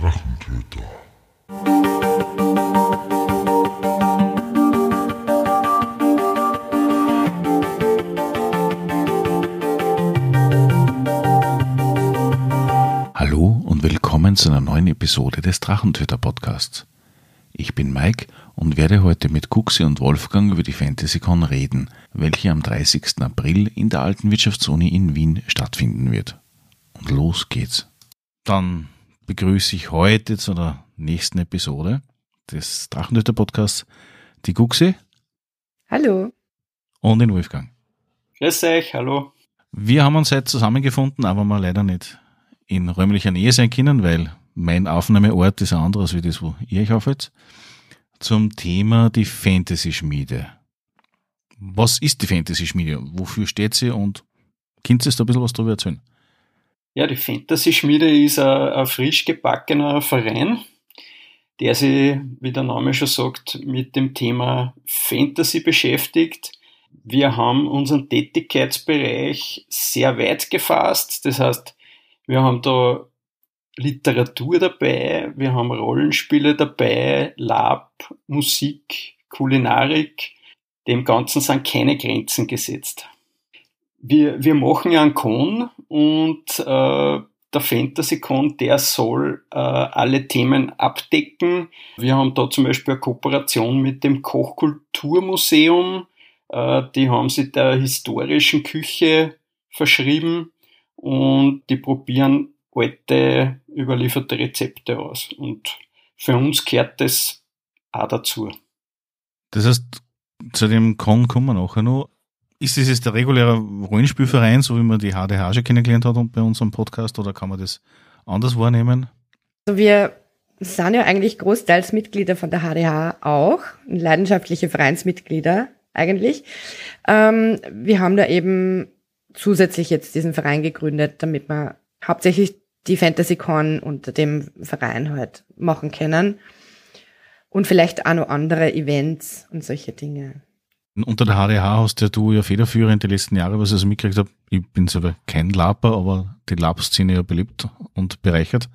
Drachentöter. Hallo und willkommen zu einer neuen Episode des Drachentöter Podcasts. Ich bin Mike und werde heute mit Kuxi und Wolfgang über die FantasyCon reden, welche am 30. April in der Alten Wirtschaftsuni in Wien stattfinden wird. Und los geht's. Dann begrüße ich heute zu der nächsten Episode des Drachentöter Podcasts die Guxi. Hallo. Und den Wolfgang. Grüß euch, hallo. Wir haben uns heute zusammengefunden, aber mal leider nicht in räumlicher Nähe sein können, weil mein Aufnahmeort ist ein anderes wie das, wo ihr euch aufhält. Zum Thema die Fantasy-Schmiede. Was ist die Fantasy-Schmiede? Wofür steht sie und könnt ihr da ein bisschen was drüber erzählen? Ja, die Fantasy-Schmiede ist ein, ein frisch gebackener Verein, der sich, wie der Name schon sagt, mit dem Thema Fantasy beschäftigt. Wir haben unseren Tätigkeitsbereich sehr weit gefasst. Das heißt, wir haben da Literatur dabei, wir haben Rollenspiele dabei, Lab, Musik, Kulinarik. Dem Ganzen sind keine Grenzen gesetzt wir, wir machen ja einen Con und äh, der Fantasy-Con, der soll äh, alle Themen abdecken. Wir haben da zum Beispiel eine Kooperation mit dem Kochkulturmuseum. Äh, die haben sich der historischen Küche verschrieben und die probieren alte überlieferte Rezepte aus. Und für uns gehört das auch dazu. Das heißt, zu dem Con kommen wir nachher noch. Ist das jetzt der reguläre Rollenspielverein, so wie man die HDH schon kennengelernt hat bei unserem Podcast, oder kann man das anders wahrnehmen? Also wir sind ja eigentlich großteils Mitglieder von der HDH auch, leidenschaftliche Vereinsmitglieder eigentlich. Ähm, wir haben da eben zusätzlich jetzt diesen Verein gegründet, damit wir hauptsächlich die FantasyCon unter dem Verein halt machen können. Und vielleicht auch noch andere Events und solche Dinge. Unter der HDH hast ja du ja federführend die letzten Jahre, was ich so mitgekriegt habe. Ich bin selber kein Laper, aber die Lab-Szene ja beliebt und bereichert.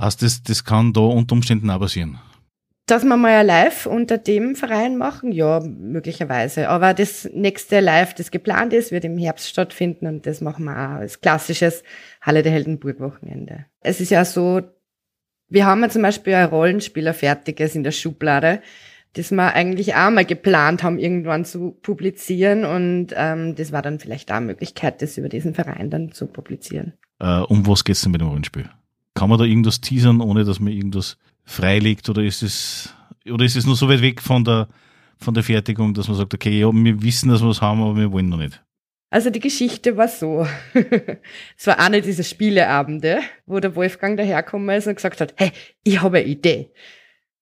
Heißt das, das kann da unter Umständen auch passieren? Dass wir mal ein Live unter dem Verein machen, ja, möglicherweise. Aber das nächste Live, das geplant ist, wird im Herbst stattfinden und das machen wir auch als klassisches Halle der Heldenburg-Wochenende. Es ist ja so, wir haben ja zum Beispiel ein Rollenspieler fertiges in der Schublade das wir eigentlich auch mal geplant haben, irgendwann zu publizieren. Und ähm, das war dann vielleicht auch eine Möglichkeit, das über diesen Verein dann zu publizieren. Äh, um was geht's denn mit dem Rollenspiel? Kann man da irgendwas teasern, ohne dass man irgendwas freilegt? Oder ist es, oder ist es nur so weit weg von der, von der Fertigung, dass man sagt, okay, ja, wir wissen, dass wir es haben, aber wir wollen noch nicht? Also die Geschichte war so. es war eine dieser Spieleabende, wo der Wolfgang dahergekommen ist und gesagt hat, hey, ich habe eine Idee.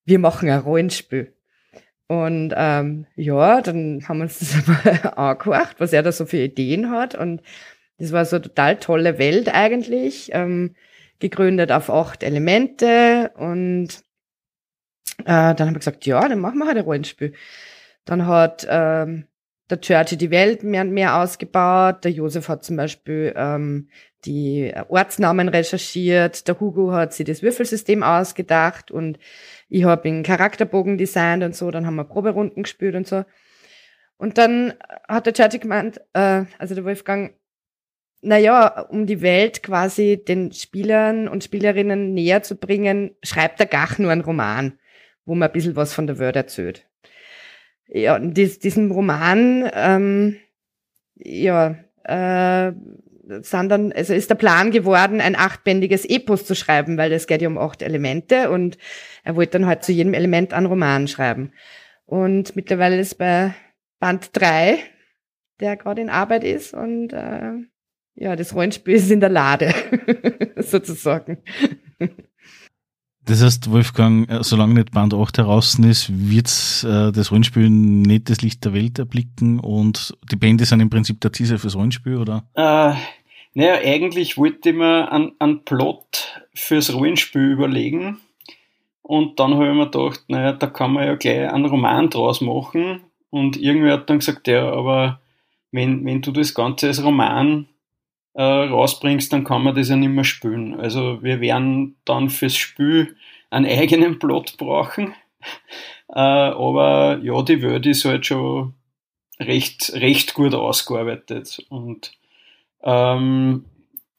Wir machen ein Rollenspiel. Und ähm, ja, dann haben wir uns das mal angehört, was er da so für Ideen hat. Und das war so eine total tolle Welt eigentlich, ähm, gegründet auf acht Elemente. Und äh, dann haben wir gesagt, ja, dann machen wir halt ein Rollenspiel. Dann hat ähm, der Churchy die Welt mehr und mehr ausgebaut. Der Josef hat zum Beispiel ähm, die Ortsnamen recherchiert. Der Hugo hat sich das Würfelsystem ausgedacht und ich habe einen Charakterbogen designt und so, dann haben wir Proberunden gespielt und so. Und dann hat der Chachi gemeint, äh, also der Wolfgang, naja, um die Welt quasi den Spielern und Spielerinnen näher zu bringen, schreibt er gar nur einen Roman, wo man ein bisschen was von der Welt erzählt. Ja, dies, diesen Roman, ähm, ja, äh, sind dann, also ist der Plan geworden, ein achtbändiges Epos zu schreiben, weil es geht ja um acht Elemente und er wollte dann halt zu jedem Element einen Roman schreiben. Und mittlerweile ist bei Band drei, der gerade in Arbeit ist und äh, ja, das Rollenspiel ist in der Lade, sozusagen. Das heißt, Wolfgang, äh, solange nicht Band 8 heraus ist, wird äh, das Rollenspiel nicht das Licht der Welt erblicken und die Bände sind im Prinzip der Teaser fürs Rollenspiel, oder? Äh, naja, eigentlich wollte ich mir einen, einen Plot fürs Rollenspiel überlegen. Und dann habe ich mir gedacht, naja, da kann man ja gleich einen Roman draus machen. Und irgendwer hat dann gesagt, ja, aber wenn, wenn du das Ganze als Roman äh, rausbringst, dann kann man das ja nicht mehr spielen. Also wir werden dann fürs Spiel einen eigenen Plot brauchen. Äh, aber ja, die Welt ist halt schon recht, recht gut ausgearbeitet. Und ähm,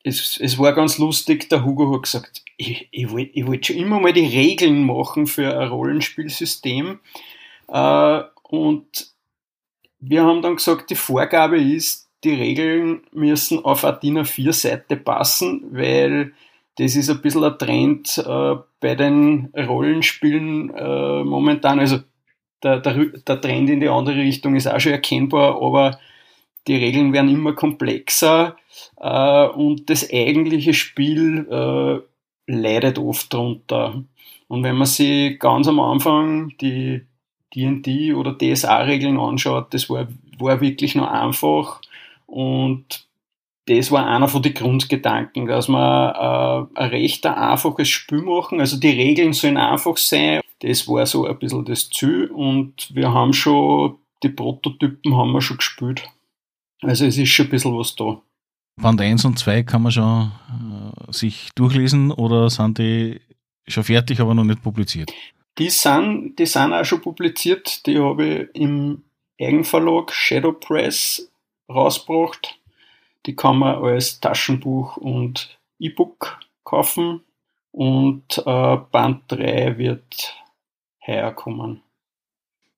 es, es war ganz lustig, der Hugo hat gesagt, ich, ich wollte ich wollt schon immer mal die Regeln machen für ein Rollenspielsystem. Äh, und wir haben dann gesagt, die Vorgabe ist, die Regeln müssen auf eine DIN A4-Seite passen, weil das ist ein bisschen ein Trend äh, bei den Rollenspielen äh, momentan. Also der, der, der Trend in die andere Richtung ist auch schon erkennbar, aber die Regeln werden immer komplexer äh, und das eigentliche Spiel äh, leidet oft darunter. Und wenn man sich ganz am Anfang die D&D oder DSA-Regeln anschaut, das war, war wirklich noch einfach und das war einer von den Grundgedanken, dass wir äh, ein recht einfaches Spiel machen. Also die Regeln sollen einfach sein. Das war so ein bisschen das Ziel und wir haben schon, die Prototypen haben wir schon gespielt. Also es ist schon ein bisschen was da. Band 1 und 2 kann man schon äh, sich durchlesen oder sind die schon fertig, aber noch nicht publiziert? Die sind, die sind auch schon publiziert. Die habe ich im Eigenverlag Shadow Press rausgebracht. Die kann man als Taschenbuch und E-Book kaufen. Und äh, Band 3 wird heuer kommen.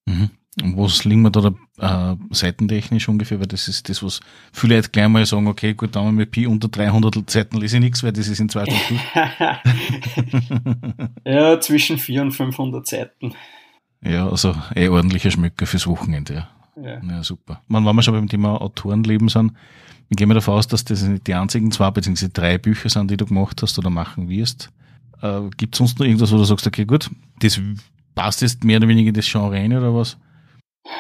Mhm. Und was liegen wir da, da äh, seitentechnisch ungefähr? Weil das ist das, was viele Leute gleich mal sagen, okay, gut, dann haben wir Pi unter 300 Seiten lese ich nichts, weil das ist in zwei Stunden. ja, zwischen 400 und 500 Seiten. Ja, also eh ordentlicher Schmöcker fürs Wochenende, ja. Ja, ja super. Man, wenn wir schon beim Thema Autorenleben sind, ich gehe mir davon aus, dass das nicht die einzigen zwei bzw. drei Bücher sind, die du gemacht hast oder machen wirst. Äh, Gibt es sonst noch irgendwas, wo du sagst, okay, gut, das passt jetzt mehr oder weniger in das Genre rein oder was?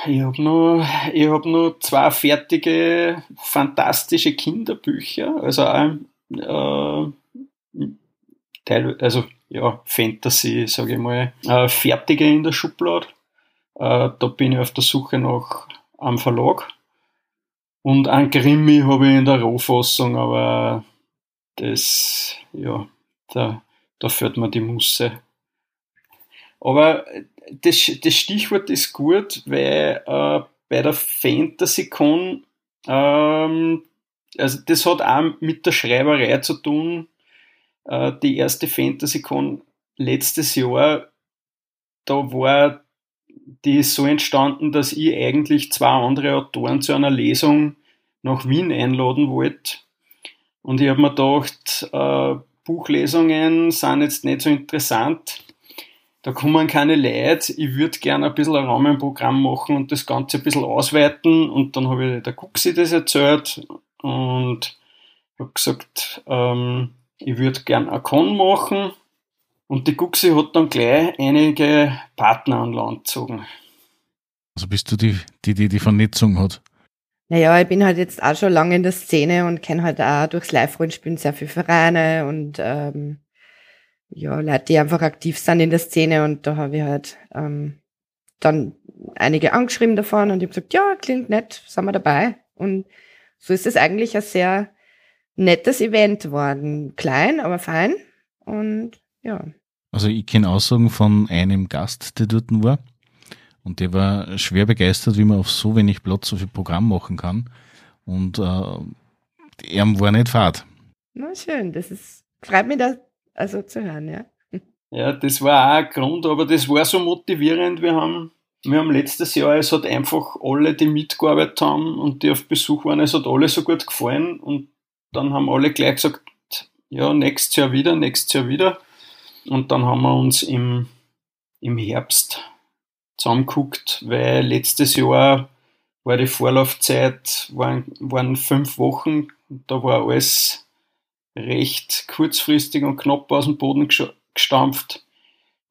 Ich habe noch, ich hab noch zwei fertige, fantastische Kinderbücher, also äh, Teil, also ja, Fantasy, sage ich mal, äh, fertige in der Schublade. Äh, da bin ich auf der Suche nach einem Verlag. Und ein Krimi habe ich in der Rohfassung, aber das, ja, da, da fährt mir die Musse. Aber das, das Stichwort ist gut, weil äh, bei der FantasyCon, ähm, also das hat auch mit der Schreiberei zu tun. Äh, die erste FantasyCon letztes Jahr, da war die ist so entstanden, dass ich eigentlich zwei andere Autoren zu einer Lesung nach Wien einladen wollte. Und ich habe mir gedacht, äh, Buchlesungen sind jetzt nicht so interessant. Da kommen keine Leute, ich würde gerne ein bisschen ein Rahmenprogramm machen und das Ganze ein bisschen ausweiten. Und dann habe ich der Kuxi das erzählt und habe gesagt, ähm, ich würde gerne ein Con machen und die Guxi hat dann gleich einige Partner an Land gezogen. Also bist du die, die, die die Vernetzung hat? Naja, ich bin halt jetzt auch schon lange in der Szene und kenne halt auch durchs Live-Rollenspielen sehr viele Vereine und ähm, ja, Leute, die einfach aktiv sind in der Szene und da habe ich halt ähm, dann einige angeschrieben davon und ich habe gesagt, ja, klingt nett, sind wir dabei. Und so ist es eigentlich ein sehr nettes Event worden. Klein, aber fein. Und ja. Also ich kenne Aussagen von einem Gast, der dort war. Und der war schwer begeistert, wie man auf so wenig Platz so viel Programm machen kann. Und äh, er war nicht fad. Na schön, das ist, freut mich, dass also zu hören, ja. Ja, das war auch ein Grund, aber das war so motivierend. Wir haben, wir haben letztes Jahr, es hat einfach alle, die mitgearbeitet haben und die auf Besuch waren, es hat alle so gut gefallen und dann haben alle gleich gesagt, ja, nächstes Jahr wieder, nächstes Jahr wieder. Und dann haben wir uns im, im Herbst zusammengeguckt, weil letztes Jahr war die Vorlaufzeit, waren, waren fünf Wochen, da war alles recht kurzfristig und knapp aus dem Boden gestampft.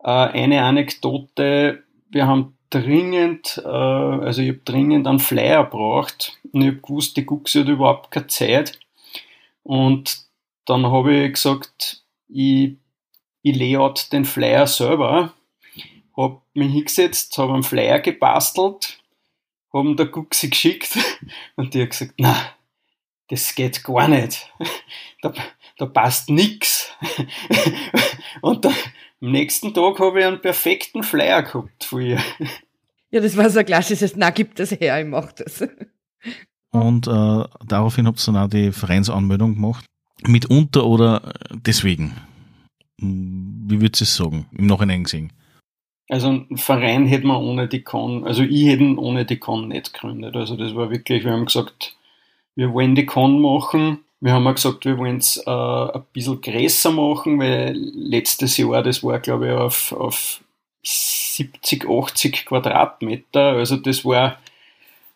Äh, eine Anekdote, wir haben dringend, äh, also ich habe dringend einen Flyer braucht und ich habe gewusst, die Guxi hat überhaupt keine Zeit. Und dann habe ich gesagt, ich, ich layout den Flyer selber, habe mich hingesetzt, habe einen Flyer gebastelt, habe ihn der Guxi geschickt und die hat gesagt, na, das geht gar nicht. Da, da passt nix. Und da, am nächsten Tag habe ich einen perfekten Flyer gehabt von ihr. Ja, das war so ein klassisches, na, gibt das her, ich mach das. Und äh, daraufhin habt ihr dann auch die Vereinsanmeldung gemacht. Mitunter oder deswegen? Wie würdest du es sagen, im Nachhinein gesehen? Also einen Verein hätte man ohne die Con, also ich hätte ihn ohne die Con nicht gegründet. Also das war wirklich, wir haben gesagt, wir wollen die Con machen. Wir haben auch gesagt, wir wollen es äh, ein bisschen größer machen, weil letztes Jahr, das war glaube ich auf, auf 70, 80 Quadratmeter. Also das war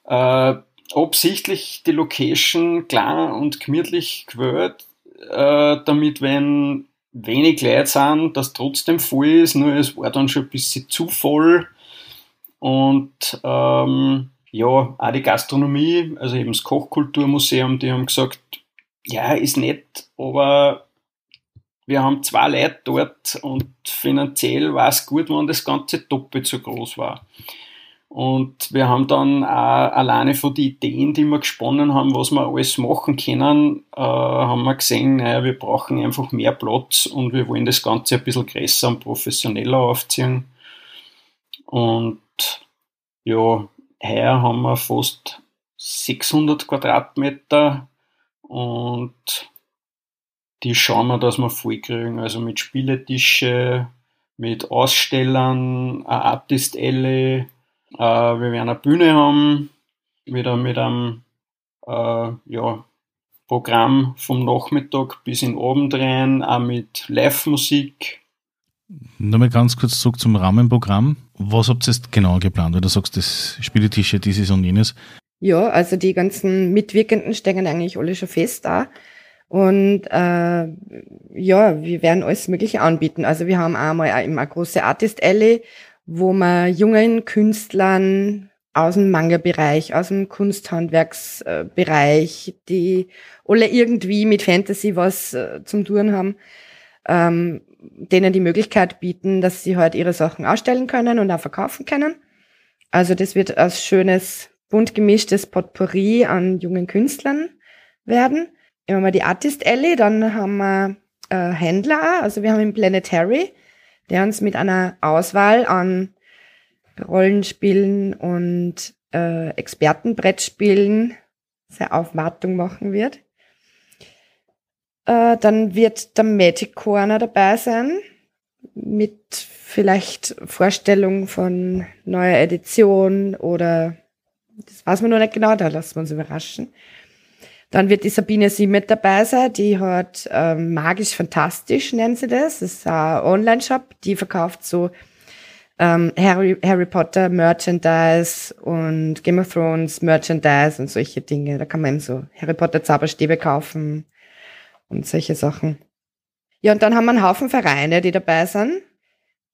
äh, absichtlich die Location klar und gemütlich gewählt, äh, damit wenn wenig Leute sind, das trotzdem voll ist, nur es war dann schon ein bisschen zu voll. Und ähm, ja, auch die Gastronomie, also eben das Kochkulturmuseum, die haben gesagt, ja, ist nett, aber wir haben zwei Leute dort und finanziell war es gut, wenn das Ganze doppelt so groß war. Und wir haben dann auch alleine von den Ideen, die wir gesponnen haben, was wir alles machen können, äh, haben wir gesehen, naja, wir brauchen einfach mehr Platz und wir wollen das Ganze ein bisschen größer und professioneller aufziehen. Und ja, heuer haben wir fast 600 Quadratmeter und die schauen wir, dass wir voll kriegen. Also mit Spieletische, mit Ausstellern, eine Artist Alley, äh, wir werden eine Bühne haben, wieder mit einem äh, ja, Programm vom Nachmittag bis in den Abend rein, auch mit Live-Musik. Nochmal ganz kurz zurück zum Rahmenprogramm. Was habt ihr jetzt genau geplant? Weil du sagst, das Spieletische, dieses und jenes. Ja, also die ganzen Mitwirkenden stecken eigentlich alle schon fest da. Und äh, ja, wir werden alles Mögliche anbieten. Also wir haben einmal immer eine große Artist Alley, wo man jungen Künstlern aus dem Manga-Bereich, aus dem Kunsthandwerksbereich, die alle irgendwie mit Fantasy was äh, zum tun haben, ähm, denen die Möglichkeit bieten, dass sie halt ihre Sachen ausstellen können und auch verkaufen können. Also das wird als schönes, bunt gemischtes Potpourri an jungen Künstlern werden. Immer mal die Artist Alley, dann haben wir äh, Händler, also wir haben im Planetary, der uns mit einer Auswahl an Rollenspielen und äh, Expertenbrettspielen sehr Aufwartung machen wird. Äh, dann wird der Magic Corner dabei sein mit vielleicht Vorstellung von neuer Edition oder das weiß man noch nicht genau, da lassen wir uns überraschen. Dann wird die Sabine Simmet dabei sein, die hat ähm, magisch fantastisch, nennen sie das. Das ist ein Online-Shop, die verkauft so ähm, Harry, Harry Potter Merchandise und Game of Thrones Merchandise und solche Dinge. Da kann man eben so Harry Potter Zauberstäbe kaufen und solche Sachen. Ja, und dann haben wir einen Haufen Vereine, die dabei sind.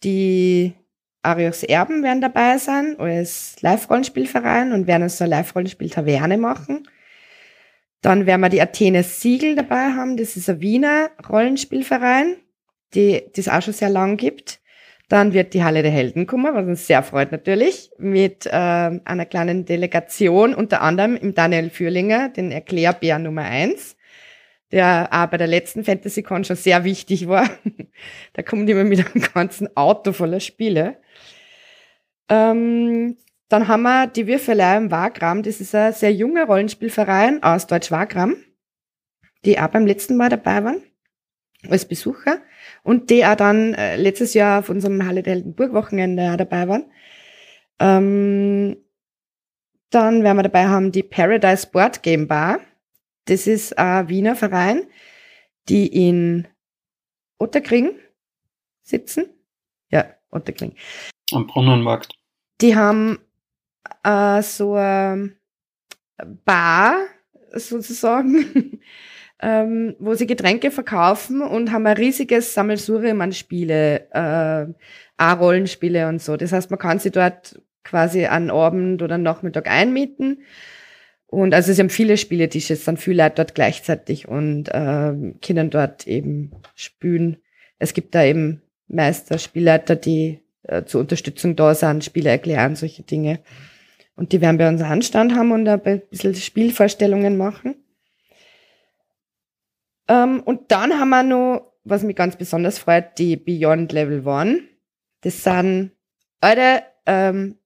Die Arios Erben werden dabei sein als Live-Rollenspielverein und werden so eine Live-Rollenspiel-Taverne machen. Dann werden wir die Athene Siegel dabei haben. Das ist ein Wiener Rollenspielverein, die das auch schon sehr lang gibt. Dann wird die Halle der Helden kommen, was uns sehr freut natürlich, mit äh, einer kleinen Delegation, unter anderem im Daniel Fürlinger, den Erklärbär Nummer eins, der auch bei der letzten FantasyCon schon sehr wichtig war. da kommt immer mit einem ganzen Auto voller Spiele. Ähm, dann haben wir die Würfelei im Wagram. Das ist ein sehr junger Rollenspielverein aus Deutsch-Wagram, die auch beim letzten Mal dabei waren als Besucher und die auch dann äh, letztes Jahr auf unserem Halle der Heldenburg-Wochenende dabei waren. Ähm, dann werden wir dabei haben die Paradise Board Game Bar. Das ist ein Wiener Verein, die in Otterkring sitzen. Ja, Otterkring. Am Brunnenmarkt. Die haben äh, so eine Bar sozusagen, ähm, wo sie Getränke verkaufen und haben ein riesiges Sammelsurium an Spiele, äh, auch Rollenspiele und so. Das heißt, man kann sie dort quasi an Abend oder Nachmittag einmieten. Und also sie haben viele Spieletische, sind viele Leute dort gleichzeitig und äh, können dort eben spielen. Es gibt da eben Meister, Spielleiter, die äh, zur Unterstützung da sind, Spiele erklären, solche Dinge. Und die werden bei uns einen Anstand haben und ein bisschen Spielvorstellungen machen. Ähm, und dann haben wir noch, was mich ganz besonders freut, die Beyond Level One. Das sind alte ähm,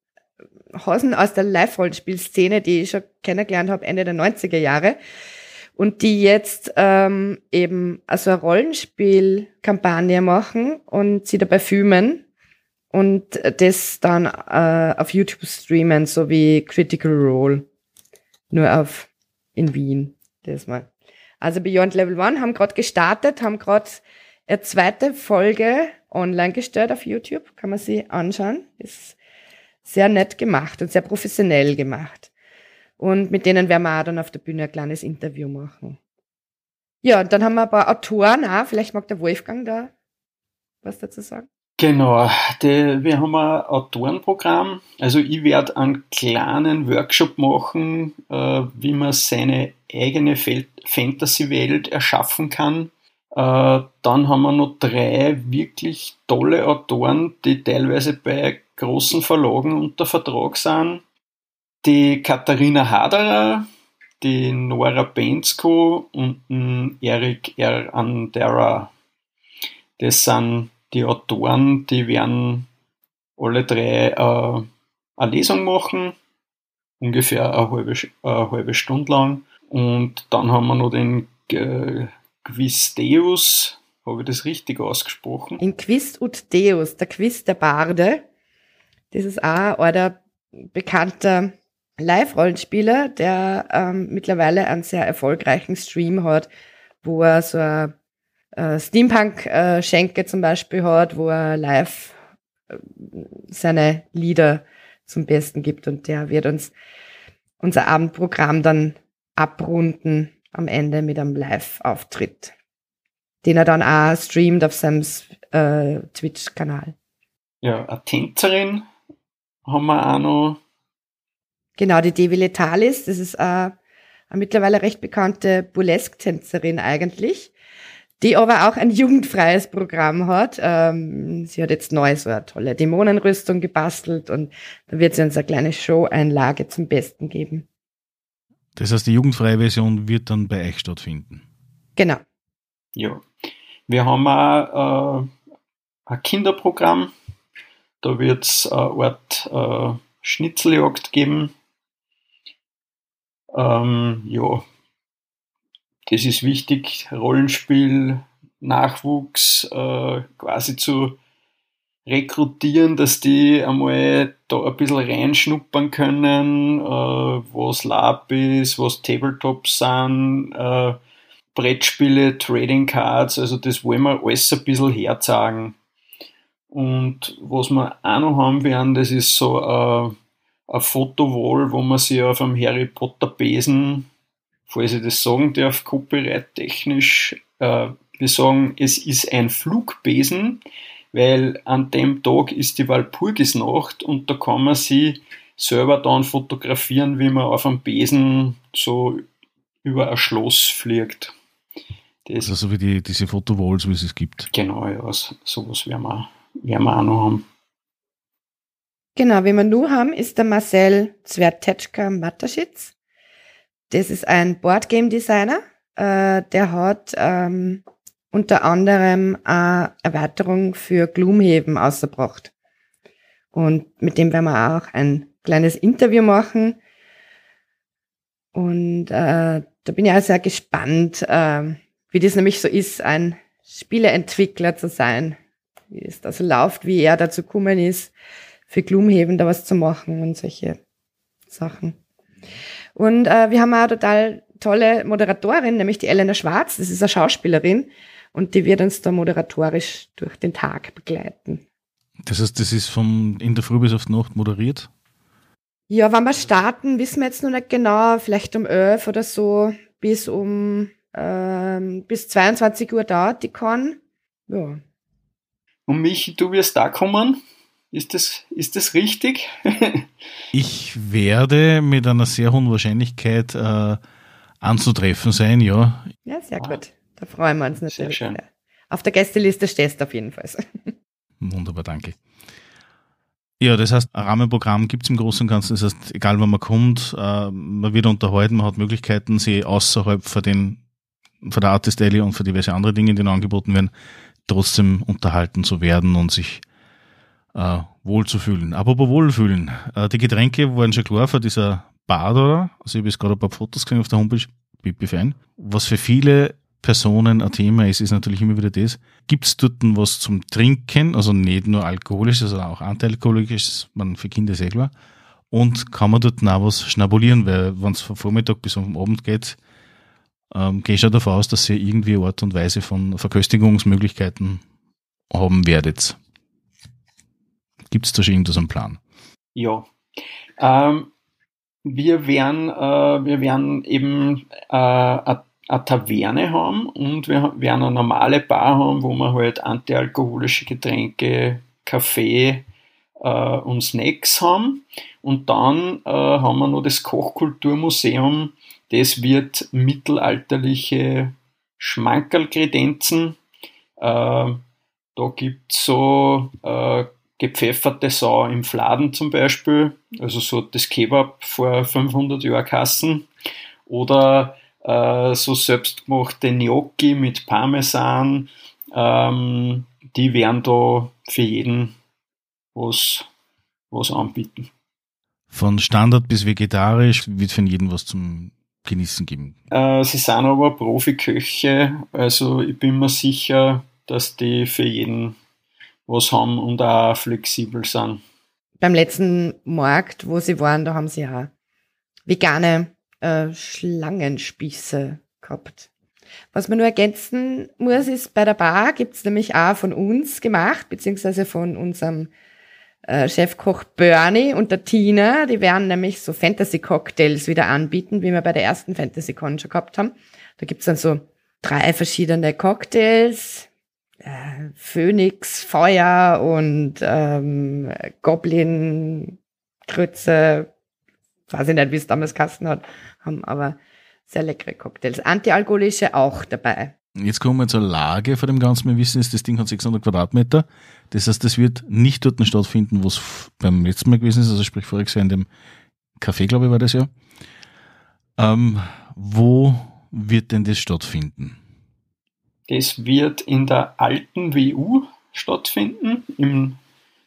Hasen aus der Live-Rollenspielszene, die ich schon kennengelernt habe Ende der 90er Jahre und die jetzt ähm, eben also eine Rollenspielkampagne machen und sie dabei filmen und das dann äh, auf YouTube streamen, so wie Critical Role. Nur auf in Wien. Das mal. Also Beyond Level One haben gerade gestartet, haben gerade eine zweite Folge online gestellt auf YouTube. Kann man sie anschauen. Ist sehr nett gemacht und sehr professionell gemacht. Und mit denen werden wir auch dann auf der Bühne ein kleines Interview machen. Ja, und dann haben wir ein paar Autoren auch. Vielleicht mag der Wolfgang da was dazu sagen. Genau, die, wir haben ein Autorenprogramm. Also ich werde einen kleinen Workshop machen, äh, wie man seine eigene Fantasy-Welt erschaffen kann. Äh, dann haben wir noch drei wirklich tolle Autoren, die teilweise bei großen Verlagen unter Vertrag sind. Die Katharina Haderer, die Nora Bensko und Erik R. Andera. Das sind die Autoren, die werden alle drei äh, eine Lesung machen, ungefähr eine halbe, eine halbe Stunde lang. Und dann haben wir noch den äh, Quiz Deus, habe ich das richtig ausgesprochen? In Quiz ut Deus, der Quiz der Barde. Das ist auch ein bekannter Live-Rollenspieler, der ähm, mittlerweile einen sehr erfolgreichen Stream hat, wo er so eine äh, Steampunk-Schenke zum Beispiel hat, wo er live äh, seine Lieder zum Besten gibt und der wird uns unser Abendprogramm dann abrunden am Ende mit einem Live-Auftritt, den er dann auch streamt auf seinem äh, Twitch-Kanal. Ja, eine Tänzerin haben wir auch noch. Genau, die Devi Letalis, das ist eine, eine mittlerweile recht bekannte Burlesque-Tänzerin eigentlich die aber auch ein jugendfreies Programm hat. Ähm, sie hat jetzt neu so eine tolle Dämonenrüstung gebastelt und da wird sie uns eine kleine Show-Einlage zum Besten geben. Das heißt, die jugendfreie Version wird dann bei euch stattfinden. Genau. Ja. Wir haben auch äh, ein Kinderprogramm. Da wird es eine Art äh, Schnitzeljagd geben. Ähm, ja, das ist wichtig, Rollenspiel, Nachwuchs äh, quasi zu rekrutieren, dass die einmal da ein bisschen reinschnuppern können, äh, was Lab ist, was Tabletops sind, äh, Brettspiele, Trading Cards, also das wollen wir alles ein bisschen herzagen. Und was wir auch noch haben werden, das ist so äh, ein Fotowall, wo man sich auf einem Harry Potter Besen falls ich das sagen darf, copyright-technisch, äh, wir sagen, es ist ein Flugbesen, weil an dem Tag ist die Walpurgisnacht und da kann man sie selber dann fotografieren, wie man auf einem Besen so über ein Schloss fliegt. Das also so wie die, diese Fotowalls, wie es es gibt. Genau, ja, sowas werden wir, werden wir auch noch haben. Genau, wie wir nur haben, ist der Marcel Zwertetschka Mataschitz. Das ist ein Boardgame Designer. Äh, der hat ähm, unter anderem eine Erweiterung für Gloomhaven ausgebracht. Und mit dem werden wir auch ein kleines Interview machen. Und äh, da bin ich auch sehr gespannt, äh, wie das nämlich so ist, ein Spieleentwickler zu sein. Wie es da so läuft, wie er dazu gekommen ist, für Gloomhaven da was zu machen und solche Sachen. Und äh, wir haben auch eine total tolle Moderatorin, nämlich die Elena Schwarz. Das ist eine Schauspielerin und die wird uns da moderatorisch durch den Tag begleiten. Das heißt, das ist vom in der Früh bis auf die Nacht moderiert? Ja, wann wir starten, wissen wir jetzt noch nicht genau. Vielleicht um 11 oder so bis um ähm, bis 22 Uhr dauert die Con. Ja. Und Michi, du wirst da kommen? Ist das, ist das richtig? ich werde mit einer sehr hohen Wahrscheinlichkeit äh, anzutreffen sein, ja. Ja, sehr gut. Da freuen wir uns natürlich. Sehr schön. Auf der Gästeliste stehst du auf jeden Fall. Wunderbar, danke. Ja, das heißt, ein Rahmenprogramm gibt es im Großen und Ganzen. Das heißt, egal wann man kommt, äh, man wird unterhalten, man hat Möglichkeiten, sie außerhalb von den von der Artist Alley und für diverse andere Dinge, die noch angeboten werden, trotzdem unterhalten zu werden und sich äh, wohl zu fühlen. Apropos wohlfühlen. Äh, die Getränke waren schon klar für dieser Bar da. Also ich habe jetzt gerade ein paar Fotos gesehen auf der Homepage. Pipi Fein. Was für viele Personen ein Thema ist, ist natürlich immer wieder das. Gibt es dort was zum Trinken? Also nicht nur alkoholisches, sondern auch antialkoholisches, man für Kinder sehr klar. Und kann man dort auch was schnabulieren, weil wenn es von Vormittag bis am Abend geht, ähm, gehe ich schon davon aus, dass ihr irgendwie Art und Weise von Verköstigungsmöglichkeiten haben werdet. Gibt es da schon irgendwas am Plan? Ja. Ähm, wir werden, äh, wir werden eben äh, eine Taverne haben und wir werden eine normale Bar haben, wo wir halt antialkoholische Getränke, Kaffee äh, und Snacks haben. Und dann äh, haben wir noch das Kochkulturmuseum, das wird mittelalterliche Schmankerlkredenzen. Äh, da gibt es so gepfefferte Sau im Fladen zum Beispiel, also so das Kebab vor 500 Jahren Kassen. Oder äh, so selbstgemachte Gnocchi mit Parmesan. Ähm, die werden da für jeden was, was anbieten. Von Standard bis vegetarisch wird für jeden was zum Genießen geben. Äh, sie sind aber Profiköche, also ich bin mir sicher, dass die für jeden was haben und auch flexibel sind. Beim letzten Markt, wo sie waren, da haben sie ja vegane äh, Schlangenspieße gehabt. Was man nur ergänzen muss, ist, bei der Bar gibt's nämlich auch von uns gemacht, beziehungsweise von unserem äh, Chefkoch Bernie und der Tina, die werden nämlich so Fantasy-Cocktails wieder anbieten, wie wir bei der ersten Fantasy-Con schon gehabt haben. Da gibt's dann so drei verschiedene Cocktails, äh, Phönix, Feuer und ähm, Goblin, Krütze, weiß ich nicht, wie es damals Kasten hat, haben aber sehr leckere Cocktails. Antialkoholische auch dabei. Jetzt kommen wir zur Lage von dem Ganzen. Wir wissen, das Ding hat 600 Quadratmeter. Das heißt, das wird nicht dort stattfinden, wo es beim letzten Mal gewesen ist, also sprich voriges Jahr in dem Café, glaube ich, war das ja. Ähm, wo wird denn das stattfinden? Das wird in der alten WU stattfinden, im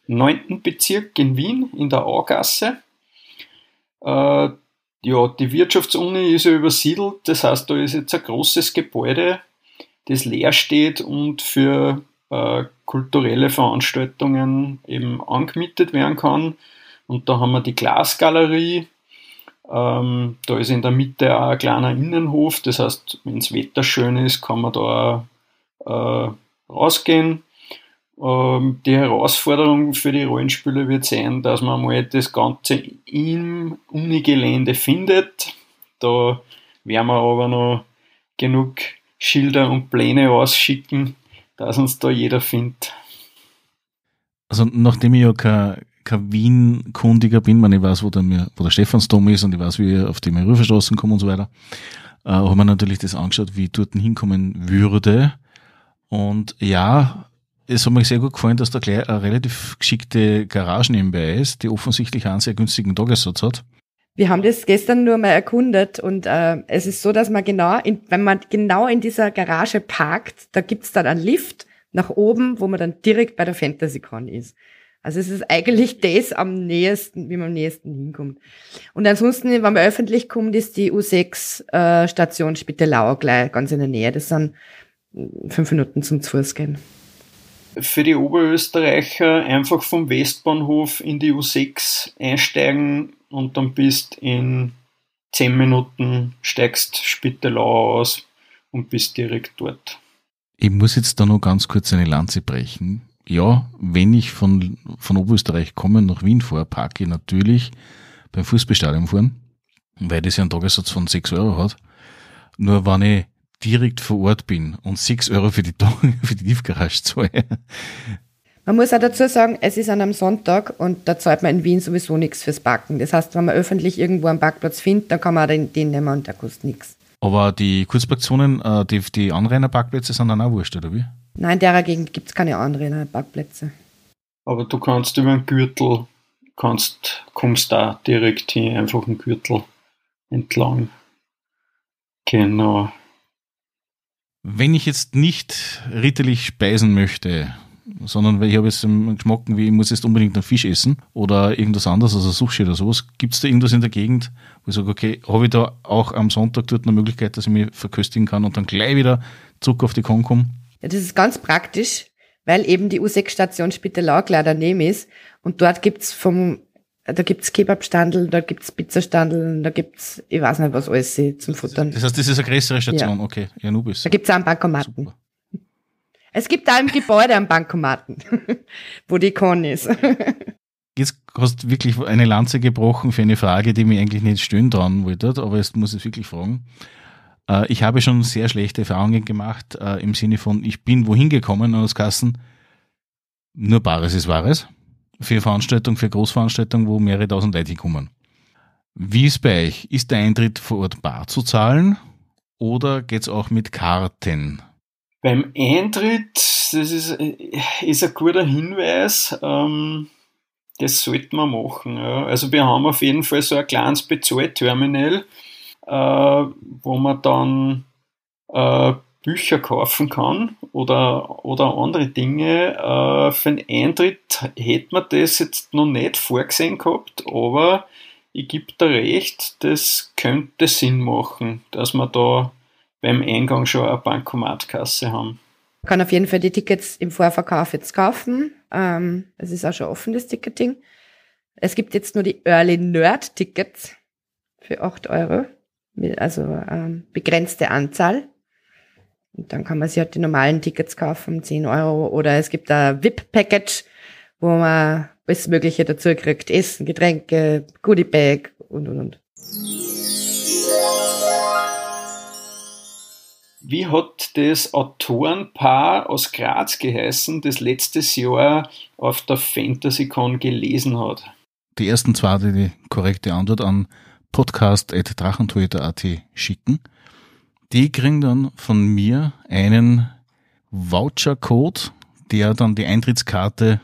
9. Bezirk in Wien, in der Augasse. Äh, ja, die Wirtschaftsuni ist ja übersiedelt, das heißt, da ist jetzt ein großes Gebäude, das leer steht und für äh, kulturelle Veranstaltungen eben angemietet werden kann. Und da haben wir die Glasgalerie. Ähm, da ist in der Mitte auch ein kleiner Innenhof. Das heißt, wenn das Wetter schön ist, kann man da äh, rausgehen. Ähm, die Herausforderung für die Rollenspieler wird sein, dass man mal das Ganze im Unigelände findet. Da werden wir aber noch genug Schilder und Pläne ausschicken, dass uns da jeder findet. Also nachdem ich ja kein, kein Wien-Kundiger bin, man, ich weiß, wo der, wo der Stephansdom ist und ich weiß, wie ich auf die Merüferstraßen komme und so weiter, äh, habe mir natürlich das angeschaut, wie ich dort hinkommen würde. Und ja, es hat mir sehr gut gefallen, dass da gleich eine relativ geschickte Garage nebenbei ist, die offensichtlich einen sehr günstigen Tagessatz hat. Wir haben das gestern nur mal erkundet und äh, es ist so, dass man genau, in, wenn man genau in dieser Garage parkt, da gibt's dann einen Lift nach oben, wo man dann direkt bei der FantasyCon ist. Also es ist eigentlich das am nächsten, wie man am nächsten hinkommt. Und ansonsten, wenn man öffentlich kommt, ist die U6 äh, Station Spittelau gleich ganz in der Nähe. Das sind fünf Minuten zum Fußgehen. Für die Oberösterreicher einfach vom Westbahnhof in die U6 einsteigen und dann bist in zehn Minuten steigst Spittelau aus und bist direkt dort. Ich muss jetzt da noch ganz kurz eine Lanze brechen. Ja, wenn ich von, von Oberösterreich komme und nach Wien fahre, parke ich natürlich beim Fußballstadion fahren, weil das ja einen Tagessatz von 6 Euro hat. Nur wenn ich direkt vor Ort bin und 6 Euro für die, für die Tiefgarage zahle. Man muss auch dazu sagen, es ist an einem Sonntag und da zahlt man in Wien sowieso nichts fürs Parken. Das heißt, wenn man öffentlich irgendwo einen Parkplatz findet, dann kann man auch den, den nehmen und der kostet nichts. Aber die Kurzparkzonen, äh, die, die Anrainerparkplätze sind dann auch wurscht, oder wie? Nein, in der Gegend gibt es keine Anrainerparkplätze. Aber du kannst über den Gürtel, kannst, kommst da direkt hin, einfach den Gürtel entlang. Genau. Wenn ich jetzt nicht ritterlich speisen möchte, sondern weil ich habe jetzt einen Geschmack, wie ich muss jetzt unbedingt einen Fisch essen oder irgendwas anderes, also Sushi oder sowas. Gibt es da irgendwas in der Gegend, wo ich sage, okay, habe ich da auch am Sonntag dort eine Möglichkeit, dass ich mich verköstigen kann und dann gleich wieder zurück auf die Con komme? Ja, das ist ganz praktisch, weil eben die U6-Station Spitalau gleich daneben ist und dort gibt's vom da gibt's Kebabstandel, da gibt's Pizzastandel, da gibt's, ich weiß nicht was alles zum Futtern. Das heißt, das ist eine größere Station, ja. okay. Ja, Nubis. Da gibt's auch einen Bankomaten. Super. Es gibt da im Gebäude einen Bankomaten, wo die Con ist. Jetzt hast du wirklich eine Lanze gebrochen für eine Frage, die mir eigentlich nicht stehen trauen wollte, aber jetzt muss ich wirklich fragen. Äh, ich habe schon sehr schlechte Erfahrungen gemacht, äh, im Sinne von, ich bin wohin gekommen aus Kassen, nur Bares ist Wahres, für Veranstaltungen, für Großveranstaltungen, wo mehrere tausend Leute kommen. Wie ist bei euch? Ist der Eintritt vor Ort bar zu zahlen oder geht's auch mit Karten? Beim Eintritt, das ist, ist ein guter Hinweis, ähm, das sollte man machen. Ja. Also wir haben auf jeden Fall so ein kleines Bezahlterminal, wo man dann äh, Bücher kaufen kann oder, oder andere Dinge. Äh, für den Eintritt hätte man das jetzt noch nicht vorgesehen gehabt, aber ich gebe da recht, das könnte Sinn machen, dass man da beim Eingang schon eine Bankomatkasse haben. Man kann auf jeden Fall die Tickets im Vorverkauf jetzt kaufen. Ähm, es ist auch schon offen, das Ticketing. Es gibt jetzt nur die Early Nerd Tickets für 8 Euro. Also ähm, begrenzte Anzahl. Und dann kann man sich halt die normalen Tickets kaufen, um 10 Euro. Oder es gibt ein VIP-Package, wo man alles Mögliche dazu kriegt. Essen, Getränke, Goodie Bag und, und, und. Wie hat das Autorenpaar aus Graz geheißen, das letztes Jahr auf der FantasyCon gelesen hat? Die ersten zwei, die die korrekte Antwort an podcast.drachentöter.at schicken, die kriegen dann von mir einen Vouchercode, der dann die Eintrittskarte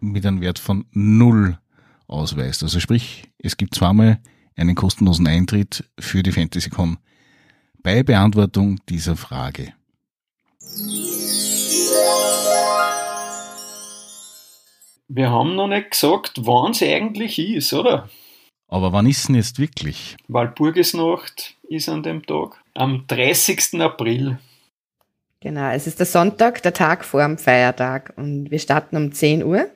mit einem Wert von null ausweist. Also sprich, es gibt zweimal einen kostenlosen Eintritt für die FantasyCon bei Beantwortung dieser Frage. Wir haben noch nicht gesagt, wann es eigentlich ist, oder? Aber wann ist denn jetzt wirklich? Walpurgisnacht ist an dem Tag. Am 30. April. Genau, es ist der Sonntag, der Tag vor dem Feiertag. Und wir starten um 10 Uhr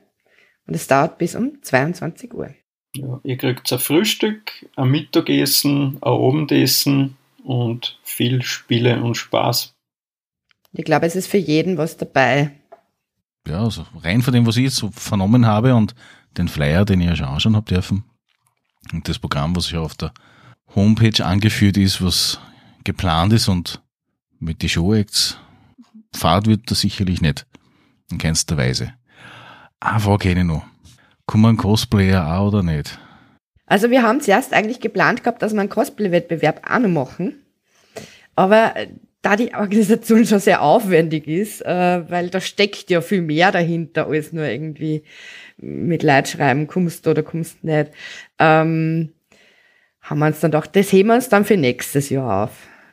und es dauert bis um 22 Uhr. Ja, ihr kriegt ein Frühstück, ein Mittagessen, ein Abendessen und viel Spiele und Spaß. Ich glaube, es ist für jeden was dabei. Ja, also rein von dem, was ich jetzt so vernommen habe und den Flyer, den ich ja schon anschauen habe dürfen, und das Programm, was ja auf der Homepage angeführt ist, was geplant ist und mit die Showacts fahrt wird das sicherlich nicht. In keinster Weise. Ah, Frage ich noch. Kommen Cosplayer auch oder nicht? Also wir haben zuerst eigentlich geplant gehabt, dass wir einen Cosplay-Wettbewerb auch noch machen. Aber da die Organisation schon sehr aufwendig ist, äh, weil da steckt ja viel mehr dahinter, als nur irgendwie mit Leid schreiben, kommst du oder kommst nicht, ähm, haben wir uns dann gedacht, das heben wir uns dann für nächstes Jahr auf.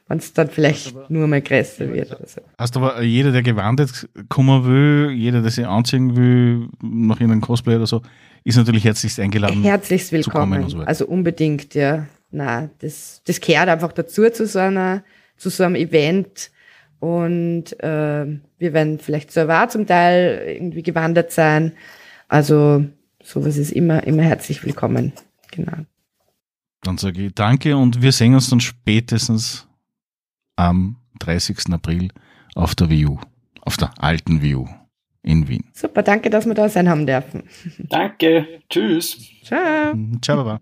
Wenn es dann vielleicht nur mal größer wird oder so. Heißt aber, jeder, der gewandet kommen will, jeder, der sich anziehen will, nach irgendeinem Cosplay oder so, ist natürlich herzlichst eingeladen. Herzlichst willkommen. So also unbedingt, ja. Na, das, das gehört einfach dazu zu so einer, zu so einem Event. Und äh, wir werden vielleicht so war zum Teil irgendwie gewandert sein. Also sowas ist immer, immer herzlich willkommen. Genau. Dann sage ich danke und wir sehen uns dann spätestens am 30. April auf der View, auf der alten View in Wien. Super, danke, dass wir da sein haben dürfen. Danke, tschüss. Ciao. Ciao, Baba.